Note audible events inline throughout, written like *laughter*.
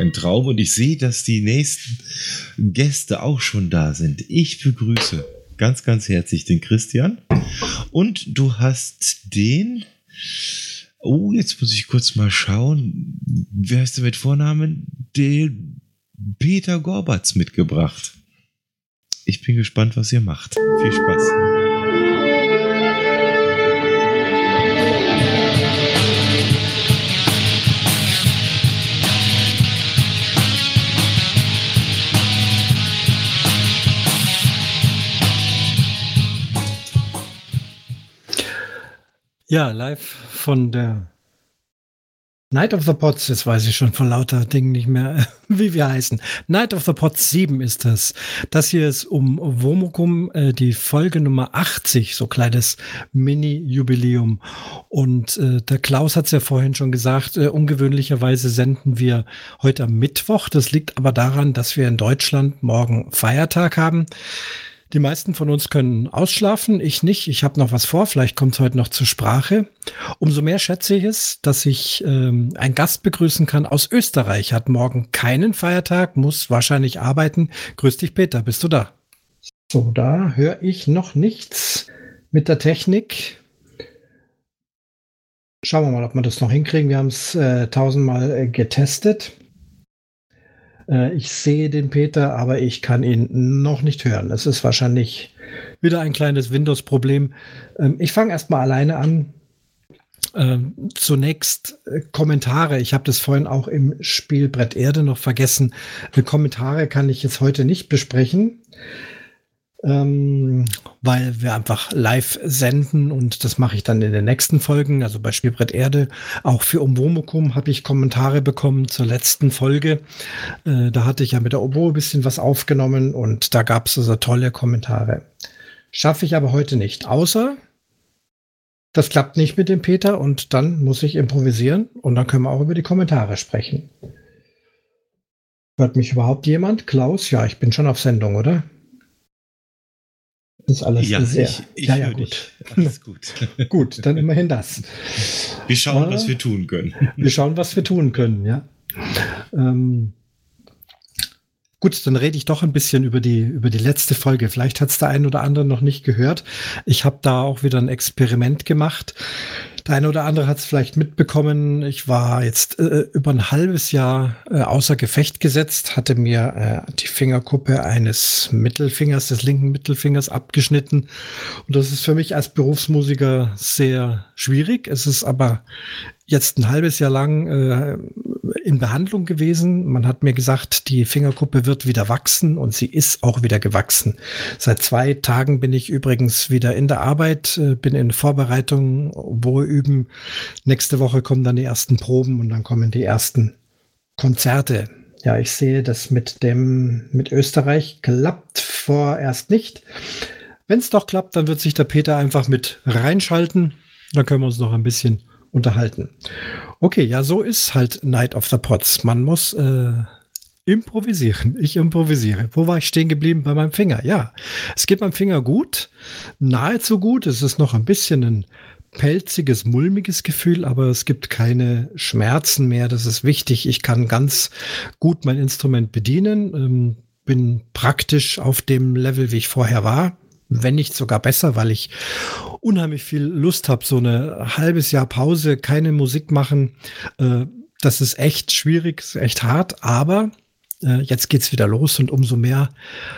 ein Traum und ich sehe, dass die nächsten Gäste auch schon da sind. Ich begrüße ganz, ganz herzlich den Christian und du hast den. Oh, jetzt muss ich kurz mal schauen. Wer heißt der mit Vornamen? Den Peter Gorbatz mitgebracht. Ich bin gespannt, was ihr macht. Viel Spaß. Ja, live von der Night of the Pots, jetzt weiß ich schon von lauter Dingen nicht mehr, *laughs* wie wir heißen. Night of the Pots 7 ist das. Das hier ist um Womukum äh, die Folge Nummer 80, so kleines Mini-Jubiläum. Und äh, der Klaus hat es ja vorhin schon gesagt, äh, ungewöhnlicherweise senden wir heute am Mittwoch. Das liegt aber daran, dass wir in Deutschland morgen Feiertag haben. Die meisten von uns können ausschlafen, ich nicht. Ich habe noch was vor, vielleicht kommt es heute noch zur Sprache. Umso mehr schätze ich es, dass ich ähm, einen Gast begrüßen kann aus Österreich. Hat morgen keinen Feiertag, muss wahrscheinlich arbeiten. Grüß dich, Peter, bist du da? So, da höre ich noch nichts mit der Technik. Schauen wir mal, ob wir das noch hinkriegen. Wir haben es äh, tausendmal äh, getestet. Äh, ich sehe den Peter, aber ich kann ihn noch nicht hören. Es ist wahrscheinlich wieder ein kleines Windows-Problem. Ähm, ich fange erstmal alleine an. Ähm, zunächst äh, Kommentare. Ich habe das vorhin auch im Spielbrett Erde noch vergessen. Kommentare kann ich jetzt heute nicht besprechen ähm, weil wir einfach live senden und das mache ich dann in den nächsten Folgen. Also bei Spielbrett Erde, auch für Umwomukum habe ich Kommentare bekommen zur letzten Folge. Äh, da hatte ich ja mit der Obo ein bisschen was aufgenommen und da gab es also tolle Kommentare. Schaffe ich aber heute nicht, außer das klappt nicht mit dem Peter und dann muss ich improvisieren und dann können wir auch über die Kommentare sprechen. Hört mich überhaupt jemand? Klaus? Ja, ich bin schon auf Sendung, oder? Ist alles ja, sehr. Ich, ich ja, ja, gut. Alles gut. *laughs* gut, dann immerhin das. Wir schauen, äh, was wir tun können. Wir schauen, was wir tun können, ja. Ähm, gut, dann rede ich doch ein bisschen über die, über die letzte Folge. Vielleicht hat es der ein oder andere noch nicht gehört. Ich habe da auch wieder ein Experiment gemacht. Der eine oder andere hat es vielleicht mitbekommen. Ich war jetzt äh, über ein halbes Jahr äh, außer Gefecht gesetzt, hatte mir äh, die Fingerkuppe eines Mittelfingers, des linken Mittelfingers abgeschnitten. Und das ist für mich als Berufsmusiker sehr schwierig. Es ist aber jetzt ein halbes Jahr lang äh, in Behandlung gewesen. Man hat mir gesagt, die Fingerkuppe wird wieder wachsen und sie ist auch wieder gewachsen. Seit zwei Tagen bin ich übrigens wieder in der Arbeit, äh, bin in Vorbereitung, wo üben. Nächste Woche kommen dann die ersten Proben und dann kommen die ersten Konzerte. Ja, ich sehe, das mit dem, mit Österreich klappt vorerst nicht. Wenn es doch klappt, dann wird sich der Peter einfach mit reinschalten. Dann können wir uns noch ein bisschen unterhalten. Okay, ja, so ist halt Night of the Pots. Man muss äh, improvisieren. Ich improvisiere. Wo war ich stehen geblieben? Bei meinem Finger. Ja, es geht meinem Finger gut, nahezu gut. Es ist noch ein bisschen ein pelziges, mulmiges Gefühl, aber es gibt keine Schmerzen mehr. Das ist wichtig. Ich kann ganz gut mein Instrument bedienen. Ähm, bin praktisch auf dem Level, wie ich vorher war wenn nicht sogar besser, weil ich unheimlich viel Lust habe, so eine halbes Jahr Pause, keine Musik machen. Äh, das ist echt schwierig, ist echt hart, aber äh, jetzt geht's wieder los und umso mehr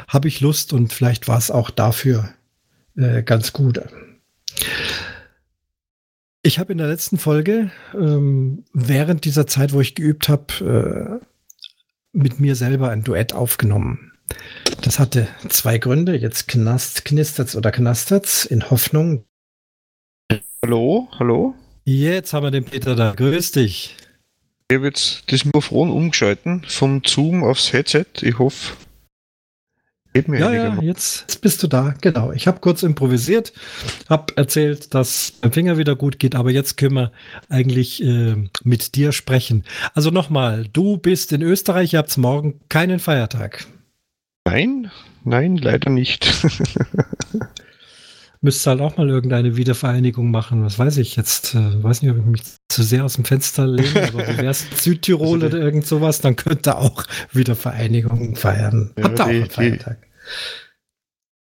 habe ich Lust und vielleicht war es auch dafür äh, ganz gut. Ich habe in der letzten Folge ähm, während dieser Zeit, wo ich geübt habe, äh, mit mir selber ein Duett aufgenommen. Das hatte zwei Gründe. Jetzt knast, knistert's oder knastert's in Hoffnung. Hallo, hallo. Jetzt haben wir den Peter da. Grüß dich. Ich habe jetzt das Mikrofon umgeschalten vom Zoom aufs Headset. Ich hoffe, geht mir Ja, ja, jetzt, jetzt, bist du da. Genau. Ich habe kurz improvisiert, habe erzählt, dass mein Finger wieder gut geht, aber jetzt können wir eigentlich äh, mit dir sprechen. Also nochmal, du bist in Österreich, ihr habt morgen keinen Feiertag. Nein, nein, leider nicht. *laughs* müsste halt auch mal irgendeine Wiedervereinigung machen. Was weiß ich jetzt? Äh, weiß nicht, ob ich mich zu sehr aus dem Fenster lehne, aber wäre es *laughs* Südtirol also oder irgend sowas, dann könnte auch Wiedervereinigung feiern. Ja, Hat da auch einen Feiertag.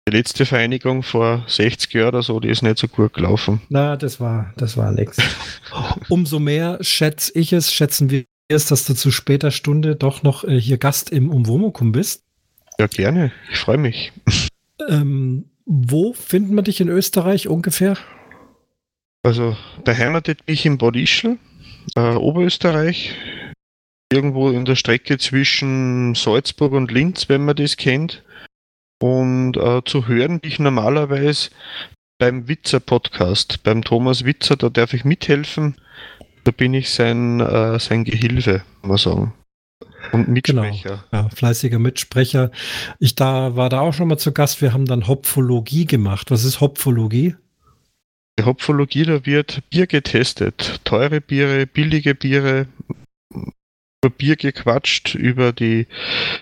Die letzte Vereinigung vor 60 Jahren oder so, die ist nicht so gut gelaufen. Na, das war, das war nix. *laughs* Umso mehr schätze ich es, schätzen wir es, dass du zu später Stunde doch noch äh, hier Gast im Umwomukum bist. Ja, gerne. Ich freue mich. Ähm, wo findet man dich in Österreich ungefähr? Also beheimatet mich in Bad Ischl, äh, Oberösterreich. Irgendwo in der Strecke zwischen Salzburg und Linz, wenn man das kennt. Und äh, zu hören bin ich normalerweise beim Witzer Podcast, beim Thomas Witzer, da darf ich mithelfen. Da bin ich sein, äh, sein Gehilfe, muss man sagen. Und Mitsprecher. Genau. Ja, fleißiger Mitsprecher. Ich da war da auch schon mal zu Gast. Wir haben dann Hopfologie gemacht. Was ist Hopfologie? Die Hopfologie, da wird Bier getestet. Teure Biere, billige Biere, über Bier gequatscht, über die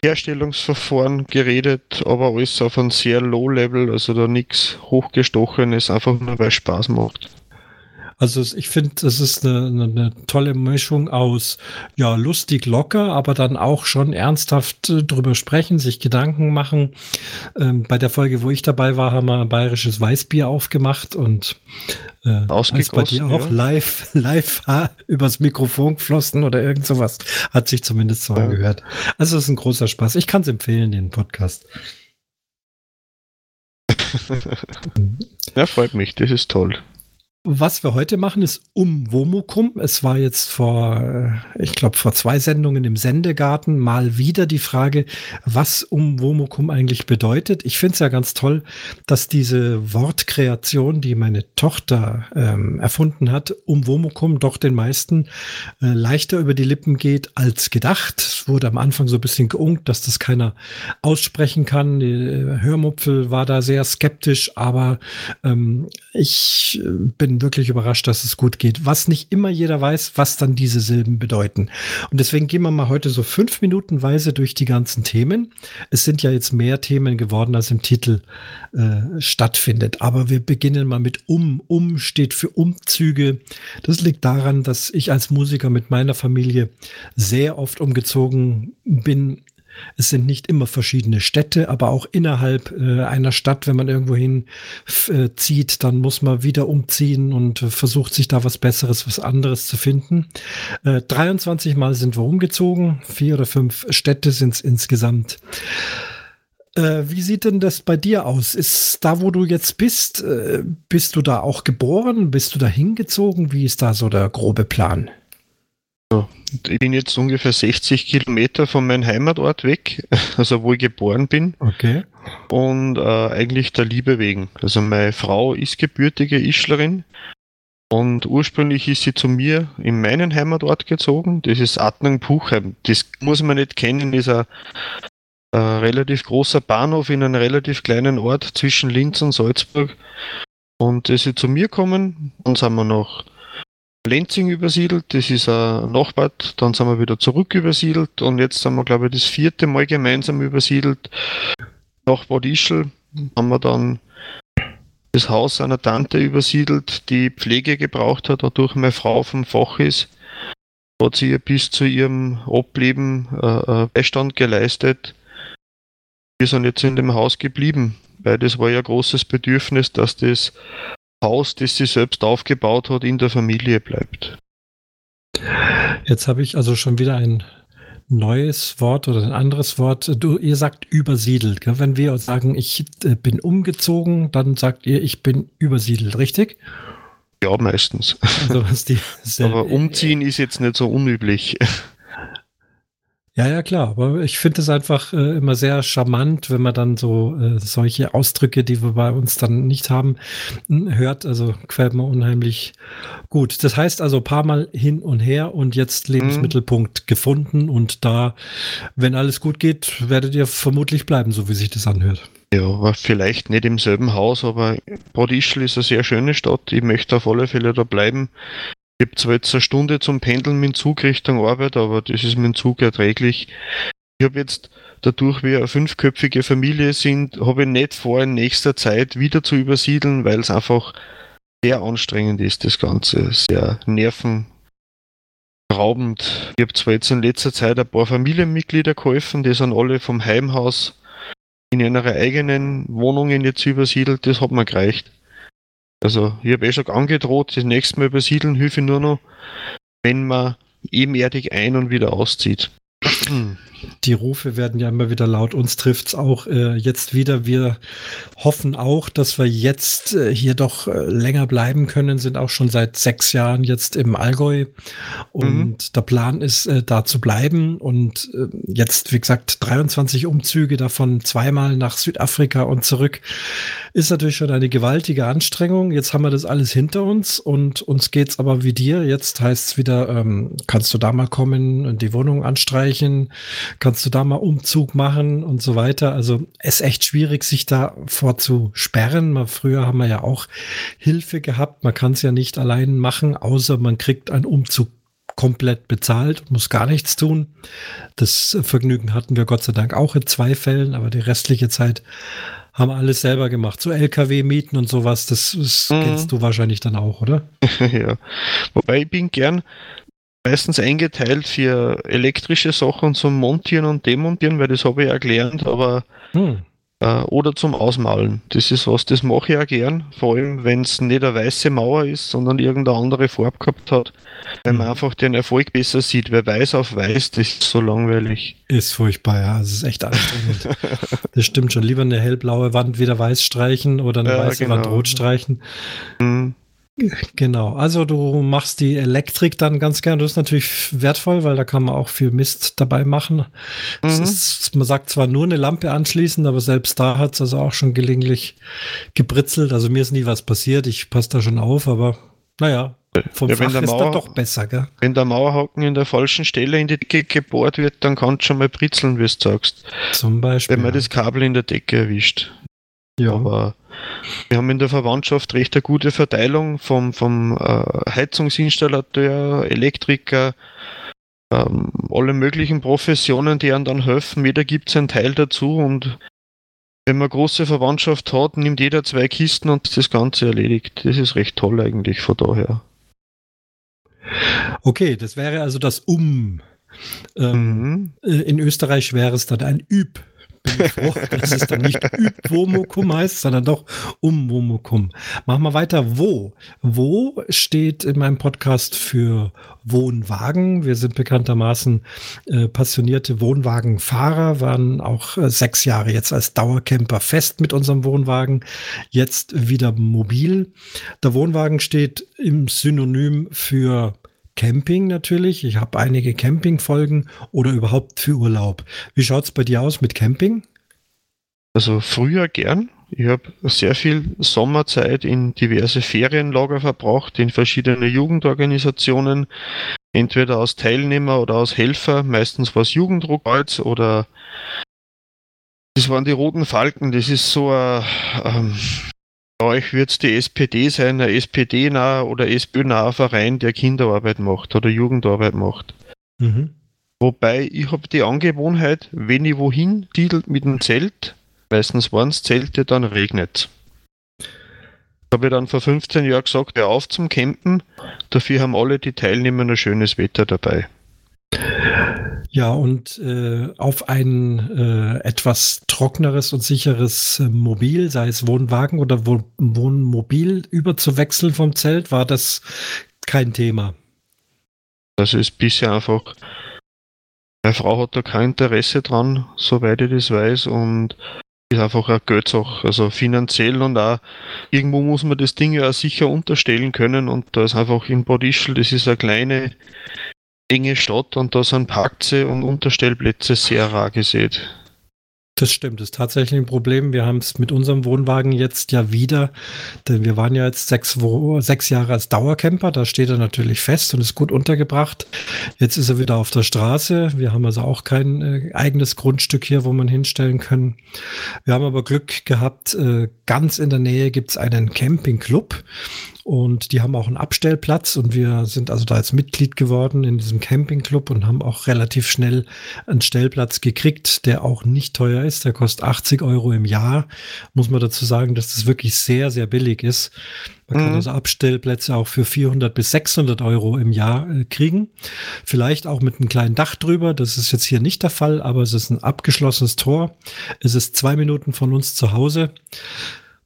Herstellungsverfahren geredet, aber alles auf einem sehr low Level, also da nichts hochgestochenes, einfach nur weil es Spaß macht. Also ich finde, das ist eine, eine, eine, tolle Mischung aus, ja, lustig, locker, aber dann auch schon ernsthaft äh, drüber sprechen, sich Gedanken machen. Ähm, bei der Folge, wo ich dabei war, haben wir ein bayerisches Weißbier aufgemacht und äh, als bei dir auch ja. live, *laughs* live übers Mikrofon geflossen oder irgend sowas. Hat sich zumindest so ja. angehört. Also es ist ein großer Spaß. Ich kann es empfehlen, den Podcast. *laughs* ja, freut mich. Das ist toll. Was wir heute machen, ist um Womukum. Es war jetzt vor, äh, ich glaube, vor zwei Sendungen im Sendegarten mal wieder die Frage, was um Womukum eigentlich bedeutet. Ich finde es ja ganz toll, dass diese Wortkreation, die meine Tochter ähm, erfunden hat, um Womukum doch den meisten äh, leichter über die Lippen geht als gedacht. Es wurde am Anfang so ein bisschen geungt, dass das keiner aussprechen kann. Die äh, Hörmupfel war da sehr skeptisch, aber ähm, ich äh, bin bin wirklich überrascht, dass es gut geht. Was nicht immer jeder weiß, was dann diese Silben bedeuten. Und deswegen gehen wir mal heute so fünf Minutenweise durch die ganzen Themen. Es sind ja jetzt mehr Themen geworden, als im Titel äh, stattfindet. Aber wir beginnen mal mit Um. Um steht für Umzüge. Das liegt daran, dass ich als Musiker mit meiner Familie sehr oft umgezogen bin es sind nicht immer verschiedene Städte, aber auch innerhalb äh, einer Stadt, wenn man irgendwo hin äh, zieht, dann muss man wieder umziehen und äh, versucht sich da was Besseres, was anderes zu finden. 23 äh, Mal sind wir umgezogen, vier oder fünf Städte sind es insgesamt. Äh, wie sieht denn das bei dir aus? Ist da, wo du jetzt bist, äh, bist du da auch geboren? Bist du da hingezogen? Wie ist da so der grobe Plan? Ich bin jetzt ungefähr 60 Kilometer von meinem Heimatort weg, *laughs* also wo ich geboren bin. Okay. Und äh, eigentlich der Liebe wegen. Also meine Frau ist gebürtige Ischlerin und ursprünglich ist sie zu mir in meinen Heimatort gezogen. Das ist Attnang-Puchheim. Das muss man nicht kennen, ist ein, ein relativ großer Bahnhof in einem relativ kleinen Ort zwischen Linz und Salzburg. Und ist sie zu mir gekommen, dann sind wir noch Lenzing übersiedelt, das ist ein Nachbart, dann sind wir wieder zurück übersiedelt und jetzt sind wir, glaube ich, das vierte Mal gemeinsam übersiedelt. Nach Bad Ischl haben wir dann das Haus einer Tante übersiedelt, die Pflege gebraucht hat, dadurch meine Frau vom Fach ist. Hat sie ihr bis zu ihrem Ableben äh, äh, Beistand geleistet. Wir sind jetzt in dem Haus geblieben, weil das war ja ein großes Bedürfnis, dass das Haus, das sie selbst aufgebaut hat, in der Familie bleibt. Jetzt habe ich also schon wieder ein neues Wort oder ein anderes Wort. Du, ihr sagt übersiedelt. Gell? Wenn wir sagen, ich äh, bin umgezogen, dann sagt ihr, ich bin übersiedelt, richtig? Ja, meistens. Also, *laughs* Aber umziehen ist jetzt nicht so unüblich. Ja, ja, klar. Aber ich finde es einfach äh, immer sehr charmant, wenn man dann so äh, solche Ausdrücke, die wir bei uns dann nicht haben, hört. Also quält man unheimlich gut. Das heißt also paar Mal hin und her und jetzt Lebensmittelpunkt mhm. gefunden. Und da, wenn alles gut geht, werdet ihr vermutlich bleiben, so wie sich das anhört. Ja, vielleicht nicht im selben Haus, aber Bad Ischl ist eine sehr schöne Stadt. Ich möchte auf alle Fälle da bleiben. Ich habe zwar jetzt eine Stunde zum Pendeln mit dem Zug Richtung Arbeit, aber das ist mit dem Zug erträglich. Ich habe jetzt dadurch, wir eine fünfköpfige Familie sind, habe ich nicht vor, in nächster Zeit wieder zu übersiedeln, weil es einfach sehr anstrengend ist, das Ganze. Sehr nervenraubend. Ich habe zwar jetzt in letzter Zeit ein paar Familienmitglieder geholfen, die sind alle vom Heimhaus in ihre eigenen Wohnungen jetzt übersiedelt, das hat mir gereicht. Also ich habe eh schon angedroht, das nächste Mal übersiedeln hilfe nur noch, wenn man ebenerdig ein- und wieder auszieht. Die Rufe werden ja immer wieder laut. Uns trifft es auch äh, jetzt wieder. Wir hoffen auch, dass wir jetzt äh, hier doch äh, länger bleiben können, sind auch schon seit sechs Jahren jetzt im Allgäu. Und mhm. der Plan ist, äh, da zu bleiben. Und äh, jetzt, wie gesagt, 23 Umzüge, davon zweimal nach Südafrika und zurück, ist natürlich schon eine gewaltige Anstrengung. Jetzt haben wir das alles hinter uns und uns geht es aber wie dir. Jetzt heißt es wieder, ähm, kannst du da mal kommen und die Wohnung anstreichen? Kannst du da mal Umzug machen und so weiter. Also es ist echt schwierig, sich da vorzusperren. Mal früher haben wir ja auch Hilfe gehabt. Man kann es ja nicht allein machen, außer man kriegt einen Umzug komplett bezahlt, muss gar nichts tun. Das Vergnügen hatten wir Gott sei Dank auch in zwei Fällen, aber die restliche Zeit haben wir alles selber gemacht. So LKW-Mieten und sowas, das, das mhm. kennst du wahrscheinlich dann auch, oder? *laughs* ja. Wobei ich bin gern meistens eingeteilt für elektrische Sachen zum Montieren und Demontieren, weil das habe ich ja gelernt, aber hm. äh, oder zum Ausmalen. Das ist was, das mache ich ja gern, vor allem wenn es nicht eine weiße Mauer ist, sondern irgendeine andere Farbe gehabt hat, weil man hm. einfach den Erfolg besser sieht. Wer weiß auf weiß, das ist so langweilig. Ist furchtbar, ja, das ist echt anstrengend. *laughs* das stimmt schon. Lieber eine hellblaue Wand wieder weiß streichen oder eine ja, weiße genau. Wand rot streichen. Hm. Genau, also du machst die Elektrik dann ganz gern. Das ist natürlich wertvoll, weil da kann man auch viel Mist dabei machen. Mhm. Ist, man sagt zwar nur eine Lampe anschließen, aber selbst da hat es also auch schon gelegentlich gebritzelt. Also mir ist nie was passiert, ich passe da schon auf, aber naja, vom ja, Fach ist Mauer, dann doch besser, gell? Wenn der Mauerhaken in der falschen Stelle in die Decke gebohrt wird, dann kann es schon mal britzeln, wie du sagst. Zum Beispiel. Wenn man ja. das Kabel in der Decke erwischt. Ja. Aber wir haben in der Verwandtschaft recht eine gute Verteilung vom, vom äh, Heizungsinstallateur, Elektriker, ähm, alle möglichen Professionen, die einem dann helfen. Jeder gibt seinen Teil dazu und wenn man große Verwandtschaft hat, nimmt jeder zwei Kisten und das Ganze erledigt. Das ist recht toll eigentlich von daher. Okay, das wäre also das Um. Ähm, mhm. Äh, in Österreich wäre es dann ein Üb bin ich froh, dass es dann nicht Übwomokum heißt, sondern doch Umwomokum. Machen wir weiter. Wo? Wo steht in meinem Podcast für Wohnwagen? Wir sind bekanntermaßen äh, passionierte Wohnwagenfahrer, waren auch äh, sechs Jahre jetzt als Dauercamper fest mit unserem Wohnwagen, jetzt wieder mobil. Der Wohnwagen steht im Synonym für Camping natürlich. Ich habe einige Campingfolgen oder überhaupt für Urlaub. Wie schaut es bei dir aus mit Camping? Also früher gern. Ich habe sehr viel Sommerzeit in diverse Ferienlager verbracht, in verschiedene Jugendorganisationen, entweder als Teilnehmer oder als Helfer. Meistens war es Jugenddruckkreuz oder das waren die Roten Falken. Das ist so ein ähm, euch wird es die SPD sein, ein SPD-naher oder SPÖ-naher Verein, der Kinderarbeit macht oder Jugendarbeit macht. Mhm. Wobei ich habe die Angewohnheit, wenn ich wohin titel mit dem Zelt, meistens waren es Zelte, dann regnet habe ich dann vor 15 Jahren gesagt, hör auf zum Campen, dafür haben alle die Teilnehmer ein schönes Wetter dabei. Ja, und äh, auf ein äh, etwas trockeneres und sicheres äh, Mobil, sei es Wohnwagen oder Wohn Wohnmobil, überzuwechseln vom Zelt, war das kein Thema. Das ist bisher einfach. Meine Frau hat da kein Interesse dran, soweit ich das weiß, und ist einfach eine Geldsache, also finanziell und auch irgendwo muss man das Ding ja auch sicher unterstellen können und da ist einfach in Bad Ischl, das ist eine kleine enge Stadt und da sind Parkplätze und Unterstellplätze sehr rar gesät. Das stimmt, das ist tatsächlich ein Problem. Wir haben es mit unserem Wohnwagen jetzt ja wieder, denn wir waren ja jetzt sechs, sechs Jahre als Dauercamper, da steht er natürlich fest und ist gut untergebracht. Jetzt ist er wieder auf der Straße. Wir haben also auch kein äh, eigenes Grundstück hier, wo man hinstellen können. Wir haben aber Glück gehabt, äh, ganz in der Nähe gibt es einen Campingclub Und die haben auch einen Abstellplatz und wir sind also da als Mitglied geworden in diesem Campingclub und haben auch relativ schnell einen Stellplatz gekriegt, der auch nicht teuer ist. Der kostet 80 Euro im Jahr. Muss man dazu sagen, dass das wirklich sehr, sehr billig ist. Man kann mhm. also Abstellplätze auch für 400 bis 600 Euro im Jahr äh, kriegen. Vielleicht auch mit einem kleinen Dach drüber. Das ist jetzt hier nicht der Fall, aber es ist ein abgeschlossenes Tor. Es ist zwei Minuten von uns zu Hause.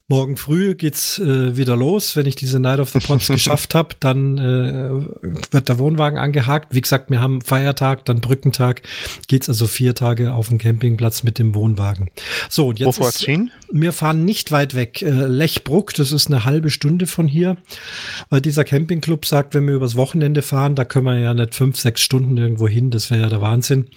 Morgen früh geht's äh, wieder los. Wenn ich diese Night of the Pops *laughs* geschafft habe, dann äh, wird der Wohnwagen angehakt. Wie gesagt, wir haben Feiertag, dann Brückentag. Geht's also vier Tage auf dem Campingplatz mit dem Wohnwagen. So, und jetzt Wo ist, wir fahren nicht weit weg. Äh, Lechbruck, das ist eine halbe Stunde von hier. Weil dieser Campingclub sagt, wenn wir übers Wochenende fahren, da können wir ja nicht fünf, sechs Stunden irgendwo hin. Das wäre ja der Wahnsinn.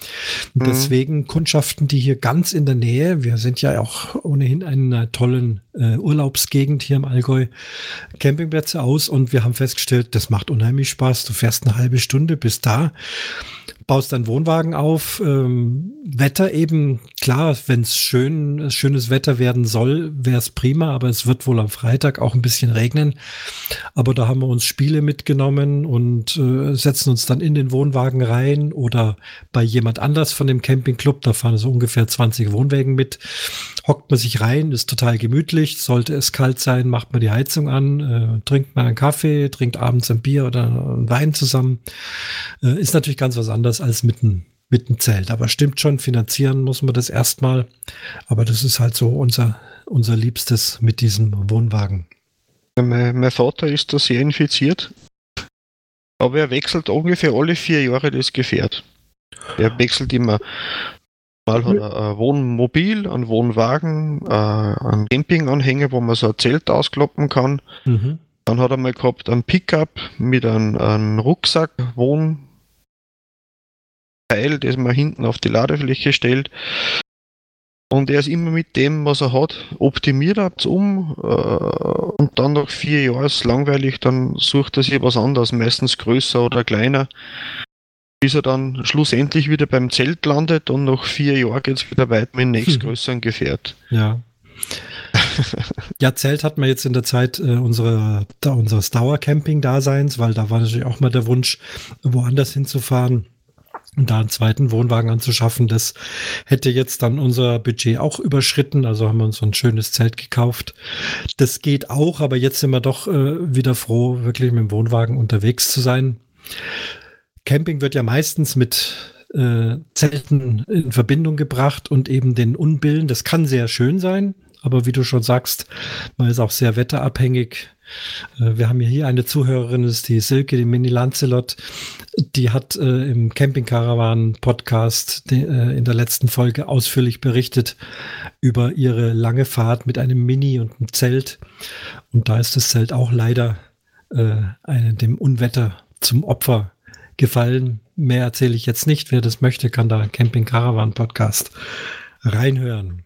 Mhm. deswegen kundschaften die hier ganz in der Nähe. Wir sind ja auch ohnehin einen tollen äh, Urlaubsgegend hier im Allgäu Campingplätze aus und wir haben festgestellt, das macht unheimlich Spaß. Du fährst eine halbe Stunde bis da baust deinen Wohnwagen auf. Ähm, Wetter eben, klar, wenn es schön, schönes Wetter werden soll, wäre es prima, aber es wird wohl am Freitag auch ein bisschen regnen. Aber da haben wir uns Spiele mitgenommen und äh, setzen uns dann in den Wohnwagen rein oder bei jemand anders von dem Campingclub, da fahren so ungefähr 20 Wohnwägen mit, hockt man sich rein, ist total gemütlich. Sollte es kalt sein, macht man die Heizung an, äh, trinkt mal einen Kaffee, trinkt abends ein Bier oder einen Wein zusammen. Äh, ist natürlich ganz was anderes als mit einem mit dem Zelt. Aber stimmt schon, finanzieren muss man das erstmal. Aber das ist halt so unser, unser Liebstes mit diesem Wohnwagen. Mein, mein Vater ist da sehr infiziert. Aber er wechselt ungefähr alle vier Jahre das Gefährt. Er wechselt immer. Mal hat er ein Wohnmobil, einen Wohnwagen, äh, einen Campinganhänger, wo man so ein Zelt auskloppen kann. Mhm. Dann hat er mal gehabt einen Pickup mit einem, einem Rucksack, Wohn, Teil, das man hinten auf die Ladefläche stellt. Und er ist immer mit dem, was er hat, optimiert hab's um äh, und dann nach vier Jahren ist es langweilig, dann sucht er sich was anderes, meistens größer oder kleiner, bis er dann schlussendlich wieder beim Zelt landet und nach vier Jahren geht es wieder weiter mit dem nächstgrößeren Gefährt. Ja. *laughs* ja, Zelt hat man jetzt in der Zeit äh, unsere, da, unseres Dauercamping-Daseins, weil da war natürlich auch mal der Wunsch, woanders hinzufahren da einen zweiten Wohnwagen anzuschaffen, das hätte jetzt dann unser Budget auch überschritten. Also haben wir uns so ein schönes Zelt gekauft. Das geht auch, aber jetzt sind wir doch äh, wieder froh, wirklich mit dem Wohnwagen unterwegs zu sein. Camping wird ja meistens mit äh, Zelten in Verbindung gebracht und eben den Unbillen. Das kann sehr schön sein, aber wie du schon sagst, man ist auch sehr wetterabhängig. Äh, wir haben hier eine Zuhörerin, das ist die Silke, die Mini Lancelot. Die hat äh, im Camping Caravan Podcast de, äh, in der letzten Folge ausführlich berichtet über ihre lange Fahrt mit einem Mini und einem Zelt. Und da ist das Zelt auch leider äh, eine, dem Unwetter zum Opfer gefallen. Mehr erzähle ich jetzt nicht. Wer das möchte, kann da Camping Caravan Podcast reinhören.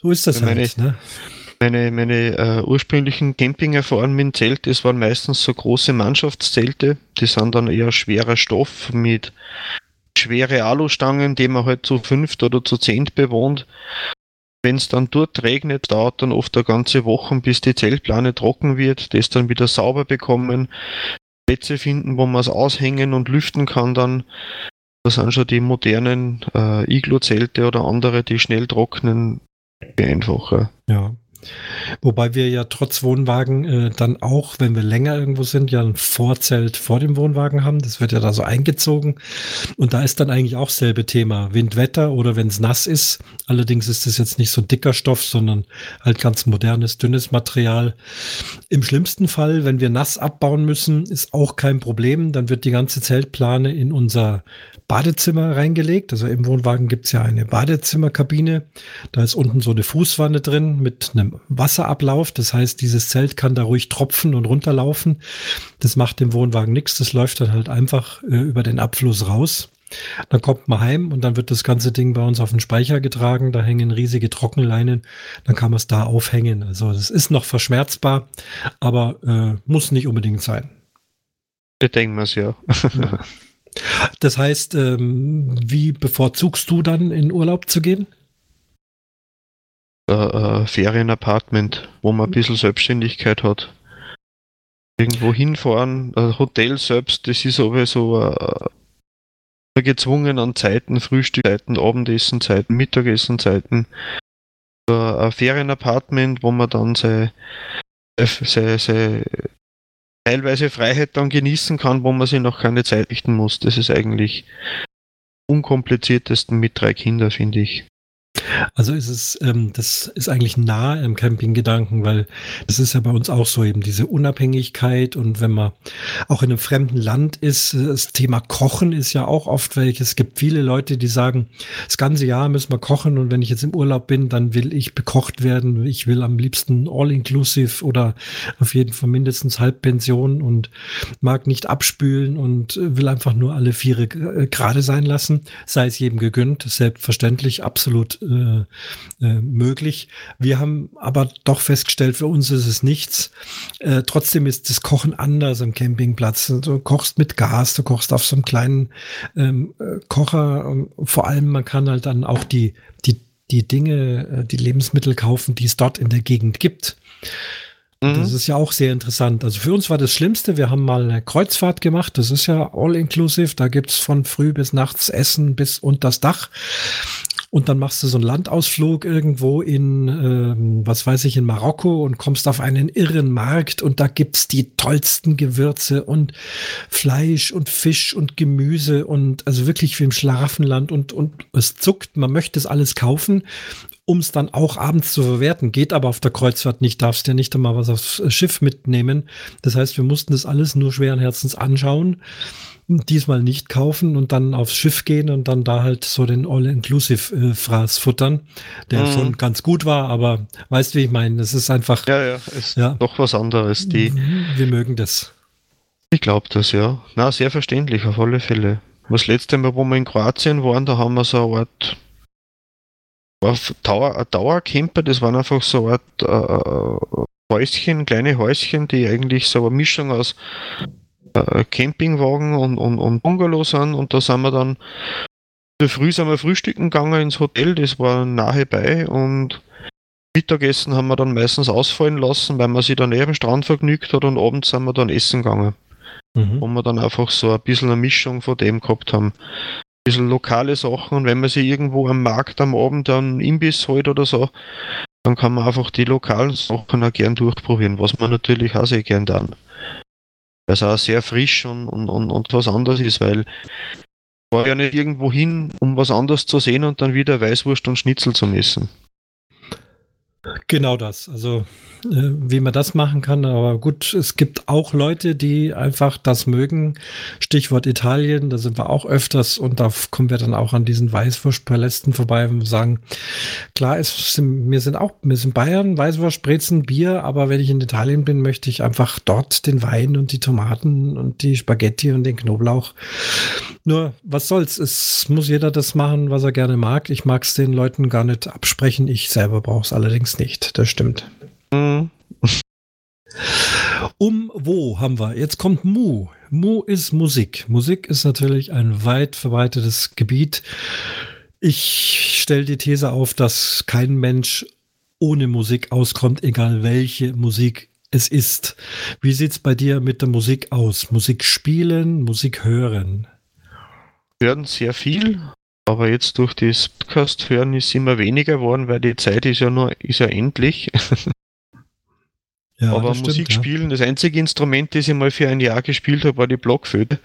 So ist das halt, ne? Meine, meine äh, ursprünglichen Camping-Erfahrungen mit dem Zelt, das waren meistens so große Mannschaftszelte. Die sind dann eher schwerer Stoff mit schwere Alustangen, die man halt zu fünft oder zu zehnt bewohnt. Wenn es dann dort regnet, dauert dann oft eine ganze Woche, bis die Zeltplane trocken wird, das dann wieder sauber bekommen, Plätze finden, wo man es aushängen und lüften kann dann. Das sind schon die modernen äh, Iglo-Zelte oder andere, die schnell trocknen, einfacher. Ja. Wobei wir ja trotz Wohnwagen äh, dann auch, wenn wir länger irgendwo sind, ja ein Vorzelt vor dem Wohnwagen haben. Das wird ja da so eingezogen. Und da ist dann eigentlich auch selbe Thema. Windwetter oder wenn es nass ist. Allerdings ist es jetzt nicht so dicker Stoff, sondern halt ganz modernes, dünnes Material. Im schlimmsten Fall, wenn wir nass abbauen müssen, ist auch kein Problem. Dann wird die ganze Zeltplane in unser Badezimmer reingelegt. Also im Wohnwagen gibt es ja eine Badezimmerkabine. Da ist unten so eine Fußwanne drin mit einem Wasserablauf. Das heißt, dieses Zelt kann da ruhig tropfen und runterlaufen. Das macht dem Wohnwagen nichts. Das läuft dann halt einfach äh, über den Abfluss raus. Dann kommt man heim und dann wird das ganze Ding bei uns auf den Speicher getragen. Da hängen riesige Trockenleinen. Dann kann man es da aufhängen. Also das ist noch verschmerzbar, aber äh, muss nicht unbedingt sein. Bedenken wir es ja. ja. *laughs* Das heißt, ähm, wie bevorzugst du dann in Urlaub zu gehen? Äh, äh, Ferienapartment, wo man ein bisschen Selbstständigkeit hat. irgendwo hinfahren. Ein Hotel selbst, das ist sowieso äh, gezwungen an Zeiten, Frühstückzeiten, Abendessenzeiten, Mittagessenzeiten. Ein Ferienapartment, wo man dann seine, seine, seine teilweise Freiheit dann genießen kann, wo man sich noch keine Zeit richten muss. Das ist eigentlich unkompliziertesten mit drei Kindern, finde ich. Also ist es, ähm, das ist eigentlich nah im Campinggedanken, weil das ist ja bei uns auch so eben diese Unabhängigkeit und wenn man auch in einem fremden Land ist, das Thema Kochen ist ja auch oft welches. Es gibt viele Leute, die sagen, das ganze Jahr müssen wir kochen und wenn ich jetzt im Urlaub bin, dann will ich bekocht werden. Ich will am liebsten all-inclusive oder auf jeden Fall mindestens Halbpension und mag nicht abspülen und will einfach nur alle Viere äh, gerade sein lassen. Sei es jedem gegönnt, selbstverständlich, absolut äh, äh, möglich. Wir haben aber doch festgestellt, für uns ist es nichts. Äh, trotzdem ist das Kochen anders am Campingplatz. Du kochst mit Gas, du kochst auf so einem kleinen ähm, äh, Kocher. Vor allem, man kann halt dann auch die, die, die Dinge, äh, die Lebensmittel kaufen, die es dort in der Gegend gibt. Das mhm. ist ja auch sehr interessant. Also für uns war das Schlimmste, wir haben mal eine Kreuzfahrt gemacht. Das ist ja all inclusive. Da gibt's von früh bis nachts Essen bis unter das Dach. Und dann machst du so einen Landausflug irgendwo in, ähm, was weiß ich, in Marokko und kommst auf einen irren Markt und da gibt's die tollsten Gewürze und Fleisch und Fisch und Gemüse und also wirklich wie im Schlaraffenland und, und es zuckt, man möchte es alles kaufen um es dann auch abends zu verwerten. Geht aber auf der Kreuzfahrt nicht, darfst ja nicht einmal was aufs Schiff mitnehmen. Das heißt, wir mussten das alles nur schweren Herzens anschauen diesmal nicht kaufen und dann aufs Schiff gehen und dann da halt so den All-Inclusive-Fraß futtern, der mhm. schon ganz gut war, aber weißt du, wie ich meine? Es ist einfach. Ja, ja, ist ja. doch was anderes. Die, mhm, Wir mögen das. Ich glaube das, ja. Na, sehr verständlich, auf alle Fälle. Das letzte Mal, wo wir in Kroatien waren, da haben wir so eine Art Dauer, ein Dauercamper, das waren einfach so eine Art äh, Häuschen, kleine Häuschen, die eigentlich so eine Mischung aus äh, Campingwagen und, und, und Bungalow sind und da sind wir dann früh sind wir frühstücken gegangen ins Hotel, das war nahe bei und Mittagessen haben wir dann meistens ausfallen lassen, weil man sich dann neben Strand vergnügt hat und abends sind wir dann essen gegangen. Mhm. Wo wir dann einfach so ein bisschen eine Mischung von dem gehabt haben. Bisschen lokale Sachen und wenn man sich irgendwo am Markt am Abend einen Imbiss holt oder so, dann kann man einfach die lokalen Sachen auch gern durchprobieren, was man natürlich auch sehr gern dann weil es auch sehr frisch und, und, und, und was anderes ist, weil ich war ja nicht irgendwo hin, um was anderes zu sehen und dann wieder Weißwurst und Schnitzel zu messen. Genau das. Also äh, wie man das machen kann. Aber gut, es gibt auch Leute, die einfach das mögen. Stichwort Italien, da sind wir auch öfters und da kommen wir dann auch an diesen Weißwurstpalästen vorbei und sagen, klar, es sind, wir sind auch, wir sind Bayern, Weißwurst, Brezen, Bier, aber wenn ich in Italien bin, möchte ich einfach dort den Wein und die Tomaten und die Spaghetti und den Knoblauch. Nur, was soll's? Es muss jeder das machen, was er gerne mag. Ich mag es den Leuten gar nicht absprechen. Ich selber brauche es allerdings nicht. Das stimmt. Mhm. Um wo haben wir? Jetzt kommt Mu. Mu ist Musik. Musik ist natürlich ein weit verbreitetes Gebiet. Ich stelle die These auf, dass kein Mensch ohne Musik auskommt, egal welche Musik es ist. Wie sieht es bei dir mit der Musik aus? Musik spielen, Musik hören? Hören sehr viel, aber jetzt durch das Podcast hören ist immer weniger geworden, weil die Zeit ist ja nur ist ja endlich. Ja, Aber Musik stimmt, spielen, ja. das einzige Instrument, das ich mal für ein Jahr gespielt habe, war die Blockflöte.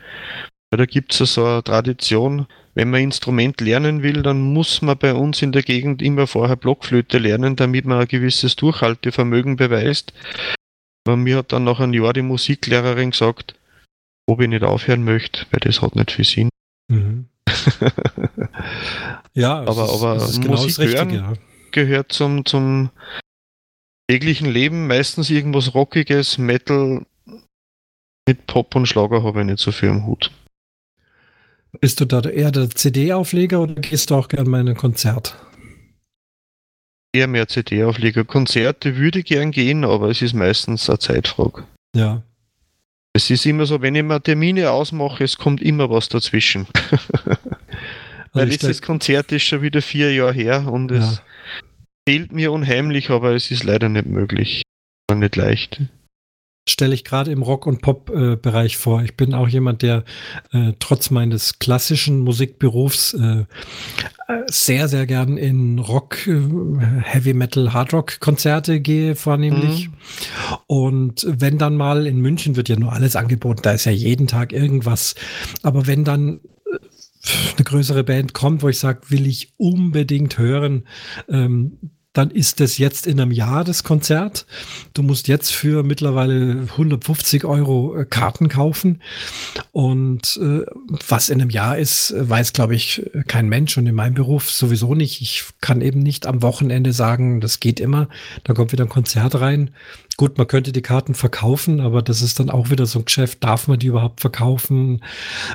Da gibt es so eine Tradition, wenn man Instrument lernen will, dann muss man bei uns in der Gegend immer vorher Blockflöte lernen, damit man ein gewisses Durchhaltevermögen beweist. Bei mir hat dann nach einem Jahr die Musiklehrerin gesagt, ob ich nicht aufhören möchte, weil das hat nicht viel Sinn. Mhm. *laughs* ja, aber, aber genau Musik hören ja. gehört zum, zum täglichen Leben meistens irgendwas Rockiges, Metal mit Pop und Schlager habe ich nicht so viel im Hut. Bist du da eher der CD-Aufleger oder gehst du auch gerne mal in ein Konzert? Eher mehr CD-Aufleger. Konzerte würde ich gern gehen, aber es ist meistens eine Zeitfrage. Ja. Es ist immer so, wenn ich mir Termine ausmache, es kommt immer was dazwischen. *laughs* Weil dieses Konzert ist schon wieder vier Jahre her und ja. es fehlt mir unheimlich, aber es ist leider nicht möglich. Nicht leicht. stelle ich gerade im Rock- und Pop-Bereich äh, vor. Ich bin auch jemand, der äh, trotz meines klassischen Musikberufs äh, sehr, sehr gern in Rock, äh, Heavy Metal, Hard Rock Konzerte gehe, vornehmlich. Mhm. Und wenn dann mal in München wird ja nur alles angeboten, da ist ja jeden Tag irgendwas. Aber wenn dann eine größere Band kommt, wo ich sage, will ich unbedingt hören, ähm, dann ist das jetzt in einem Jahr das Konzert. Du musst jetzt für mittlerweile 150 Euro äh, Karten kaufen. Und äh, was in einem Jahr ist, weiß, glaube ich, kein Mensch und in meinem Beruf sowieso nicht. Ich kann eben nicht am Wochenende sagen, das geht immer. Da kommt wieder ein Konzert rein. Gut, man könnte die Karten verkaufen, aber das ist dann auch wieder so ein Geschäft. Darf man die überhaupt verkaufen?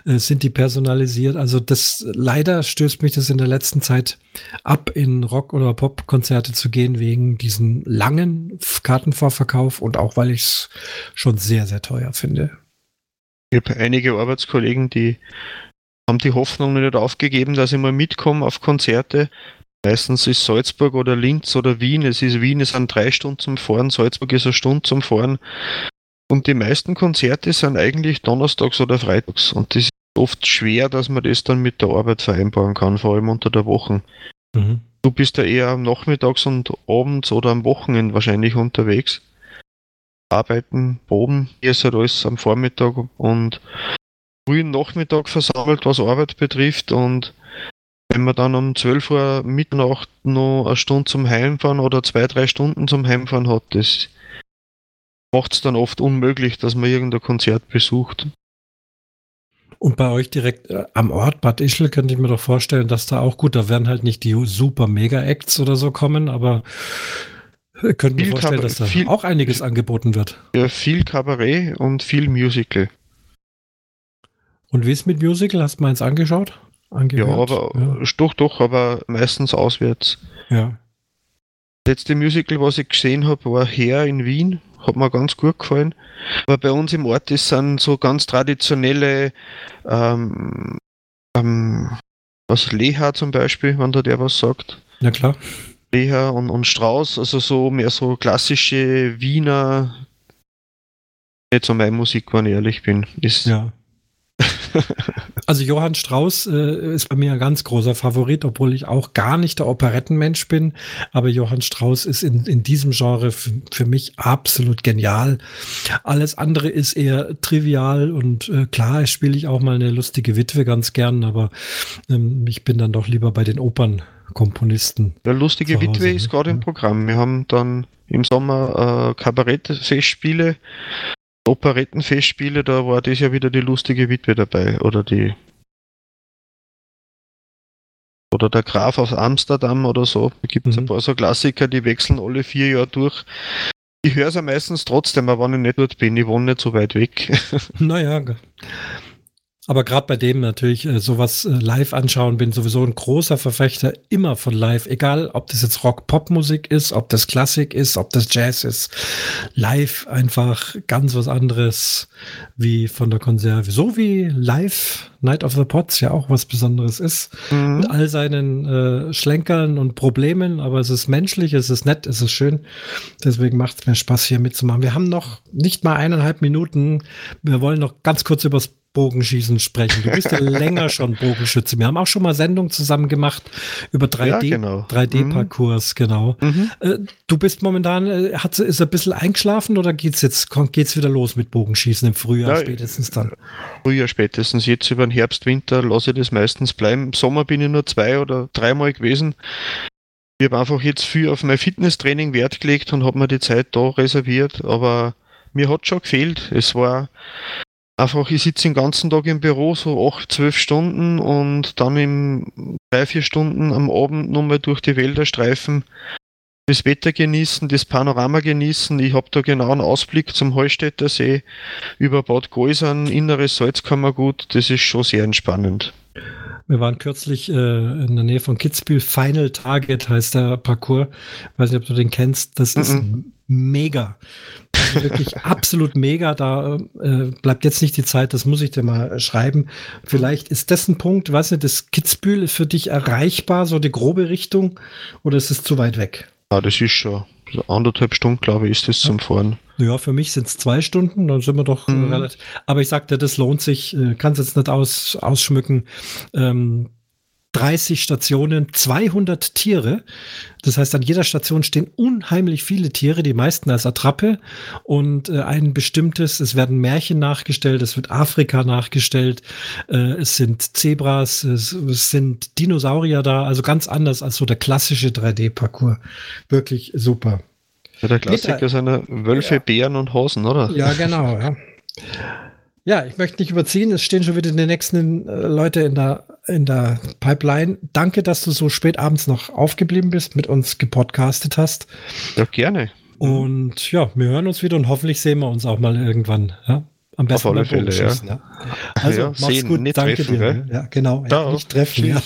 Äh, sind die personalisiert? Also das leider stößt mich das in der letzten Zeit ab, in Rock- oder Pop-Konzerte zu gehen, wegen diesem langen Kartenvorverkauf und auch weil ich es schon sehr, sehr teuer finde. Ich habe einige Arbeitskollegen, die haben die Hoffnung nicht aufgegeben, dass ich mal mitkomme auf Konzerte. Meistens ist Salzburg oder Linz oder Wien. Es ist Wien, es sind drei Stunden zum Fahren, Salzburg ist eine Stunde zum Fahren. Und die meisten Konzerte sind eigentlich donnerstags oder freitags. Und das ist oft schwer, dass man das dann mit der Arbeit vereinbaren kann, vor allem unter der Woche. Mhm. Du bist ja eher nachmittags und abends oder am Wochenende wahrscheinlich unterwegs. Arbeiten, proben, hier ist halt alles am Vormittag und frühen Nachmittag versammelt, was Arbeit betrifft und wenn man dann um 12 Uhr Mitternacht noch eine Stunde zum Heimfahren oder zwei, drei Stunden zum Heimfahren hat, das macht es dann oft unmöglich, dass man irgendein Konzert besucht. Und bei euch direkt äh, am Ort Bad Ischl könnte ich mir doch vorstellen, dass da auch gut, da werden halt nicht die super Mega-Acts oder so kommen, aber äh, könnte mir vorstellen, dass da viel, auch einiges angeboten wird. Ja, viel Kabarett und viel Musical. Und wie ist mit Musical? Hast du mal eins angeschaut? Angehört. Ja, aber ja. doch, doch, aber meistens auswärts. Ja. Das letzte Musical, was ich gesehen habe, war Her in Wien. Hat mir ganz gut gefallen. Aber bei uns im Ort ist dann so ganz traditionelle, ähm, ähm, was Leha zum Beispiel, wenn da der was sagt. Ja, klar. Leha und, und Strauß, also so mehr so klassische Wiener, nicht so meine Musik, wenn ich ehrlich bin. Ist ja. *laughs* Also Johann Strauss äh, ist bei mir ein ganz großer Favorit, obwohl ich auch gar nicht der Operettenmensch bin. Aber Johann Strauss ist in, in diesem Genre für mich absolut genial. Alles andere ist eher trivial und äh, klar, spiele ich auch mal eine lustige Witwe ganz gern, aber ähm, ich bin dann doch lieber bei den Opernkomponisten. Der lustige Witwe ist gerade im Programm. Wir haben dann im Sommer äh, Kabarettfestspiele Operettenfestspiele, da war das ja wieder die lustige Witwe dabei. Oder die. Oder der Graf aus Amsterdam oder so. Da gibt es mhm. ein paar so Klassiker, die wechseln alle vier Jahre durch. Ich höre es ja meistens trotzdem, aber wenn ich nicht dort bin, ich wohne nicht so weit weg. Naja, aber gerade bei dem natürlich äh, sowas äh, live anschauen, bin sowieso ein großer Verfechter immer von live, egal ob das jetzt Rock-Pop-Musik ist, ob das Klassik ist, ob das Jazz ist. Live einfach ganz was anderes wie von der Konserve. So wie live Night of the Pots ja auch was Besonderes ist. Mhm. Mit all seinen äh, Schlenkern und Problemen, aber es ist menschlich, es ist nett, es ist schön. Deswegen macht es mir Spaß, hier mitzumachen. Wir haben noch nicht mal eineinhalb Minuten. Wir wollen noch ganz kurz übers Bogenschießen sprechen. Du bist ja *laughs* länger schon Bogenschütze. Wir haben auch schon mal Sendungen zusammen gemacht über 3D, ja, genau. 3D-Parcours, mhm. genau. Mhm. Äh, du bist momentan, äh, hat, ist ein bisschen eingeschlafen oder geht's jetzt, geht's wieder los mit Bogenschießen im Frühjahr ja, spätestens dann? Frühjahr spätestens. Jetzt über den Herbst, Winter lasse ich das meistens bleiben. Im Sommer bin ich nur zwei oder dreimal gewesen. Ich habe einfach jetzt viel auf mein Fitnesstraining Wert gelegt und habe mir die Zeit da reserviert, aber mir hat schon gefehlt. Es war einfach, ich sitze den ganzen Tag im Büro, so acht, zwölf Stunden und dann in drei, vier Stunden am Abend nochmal durch die Wälder streifen, das Wetter genießen, das Panorama genießen. Ich habe da genau einen Ausblick zum Heustädter See über Bad Gäusern, inneres Salzkammergut. Das ist schon sehr entspannend. Wir waren kürzlich äh, in der Nähe von Kitzbühel. Final Target heißt der Parcours. Ich weiß nicht, ob du den kennst. Das ist mm -mm. Mega. Also wirklich *laughs* absolut mega. Da äh, bleibt jetzt nicht die Zeit, das muss ich dir mal schreiben. Vielleicht ist das ein Punkt, weißt du, das Kitzbühel ist für dich erreichbar, so die grobe Richtung, oder ist es zu weit weg? Ja, das ist schon, anderthalb Stunden, glaube ich, ist das zum Fahren. Ja, für mich sind es zwei Stunden, dann sind wir doch mhm. relativ. Aber ich sagte, das lohnt sich, äh, kann es jetzt nicht aus, ausschmücken. Ähm, 30 Stationen, 200 Tiere. Das heißt, an jeder Station stehen unheimlich viele Tiere, die meisten als Attrappe und äh, ein bestimmtes, es werden Märchen nachgestellt, es wird Afrika nachgestellt, äh, es sind Zebras, es, es, sind Dinosaurier da, also ganz anders als so der klassische 3D-Parcours. Wirklich super. Ja, der Klassiker sind Wölfe, ja. Bären und Hosen, oder? Ja, genau, ja. Ja, ich möchte nicht überziehen. Es stehen schon wieder die nächsten äh, Leute in der, in der Pipeline. Danke, dass du so spät abends noch aufgeblieben bist, mit uns gepodcastet hast. Ja, gerne. Und ja, wir hören uns wieder und hoffentlich sehen wir uns auch mal irgendwann. Ja? Am besten Auf alle Fälle, ja. ja. Also, ja, mach's sehen, gut. Danke treffen, dir. Gell? Ja, genau. Ja, nicht treffen, ja.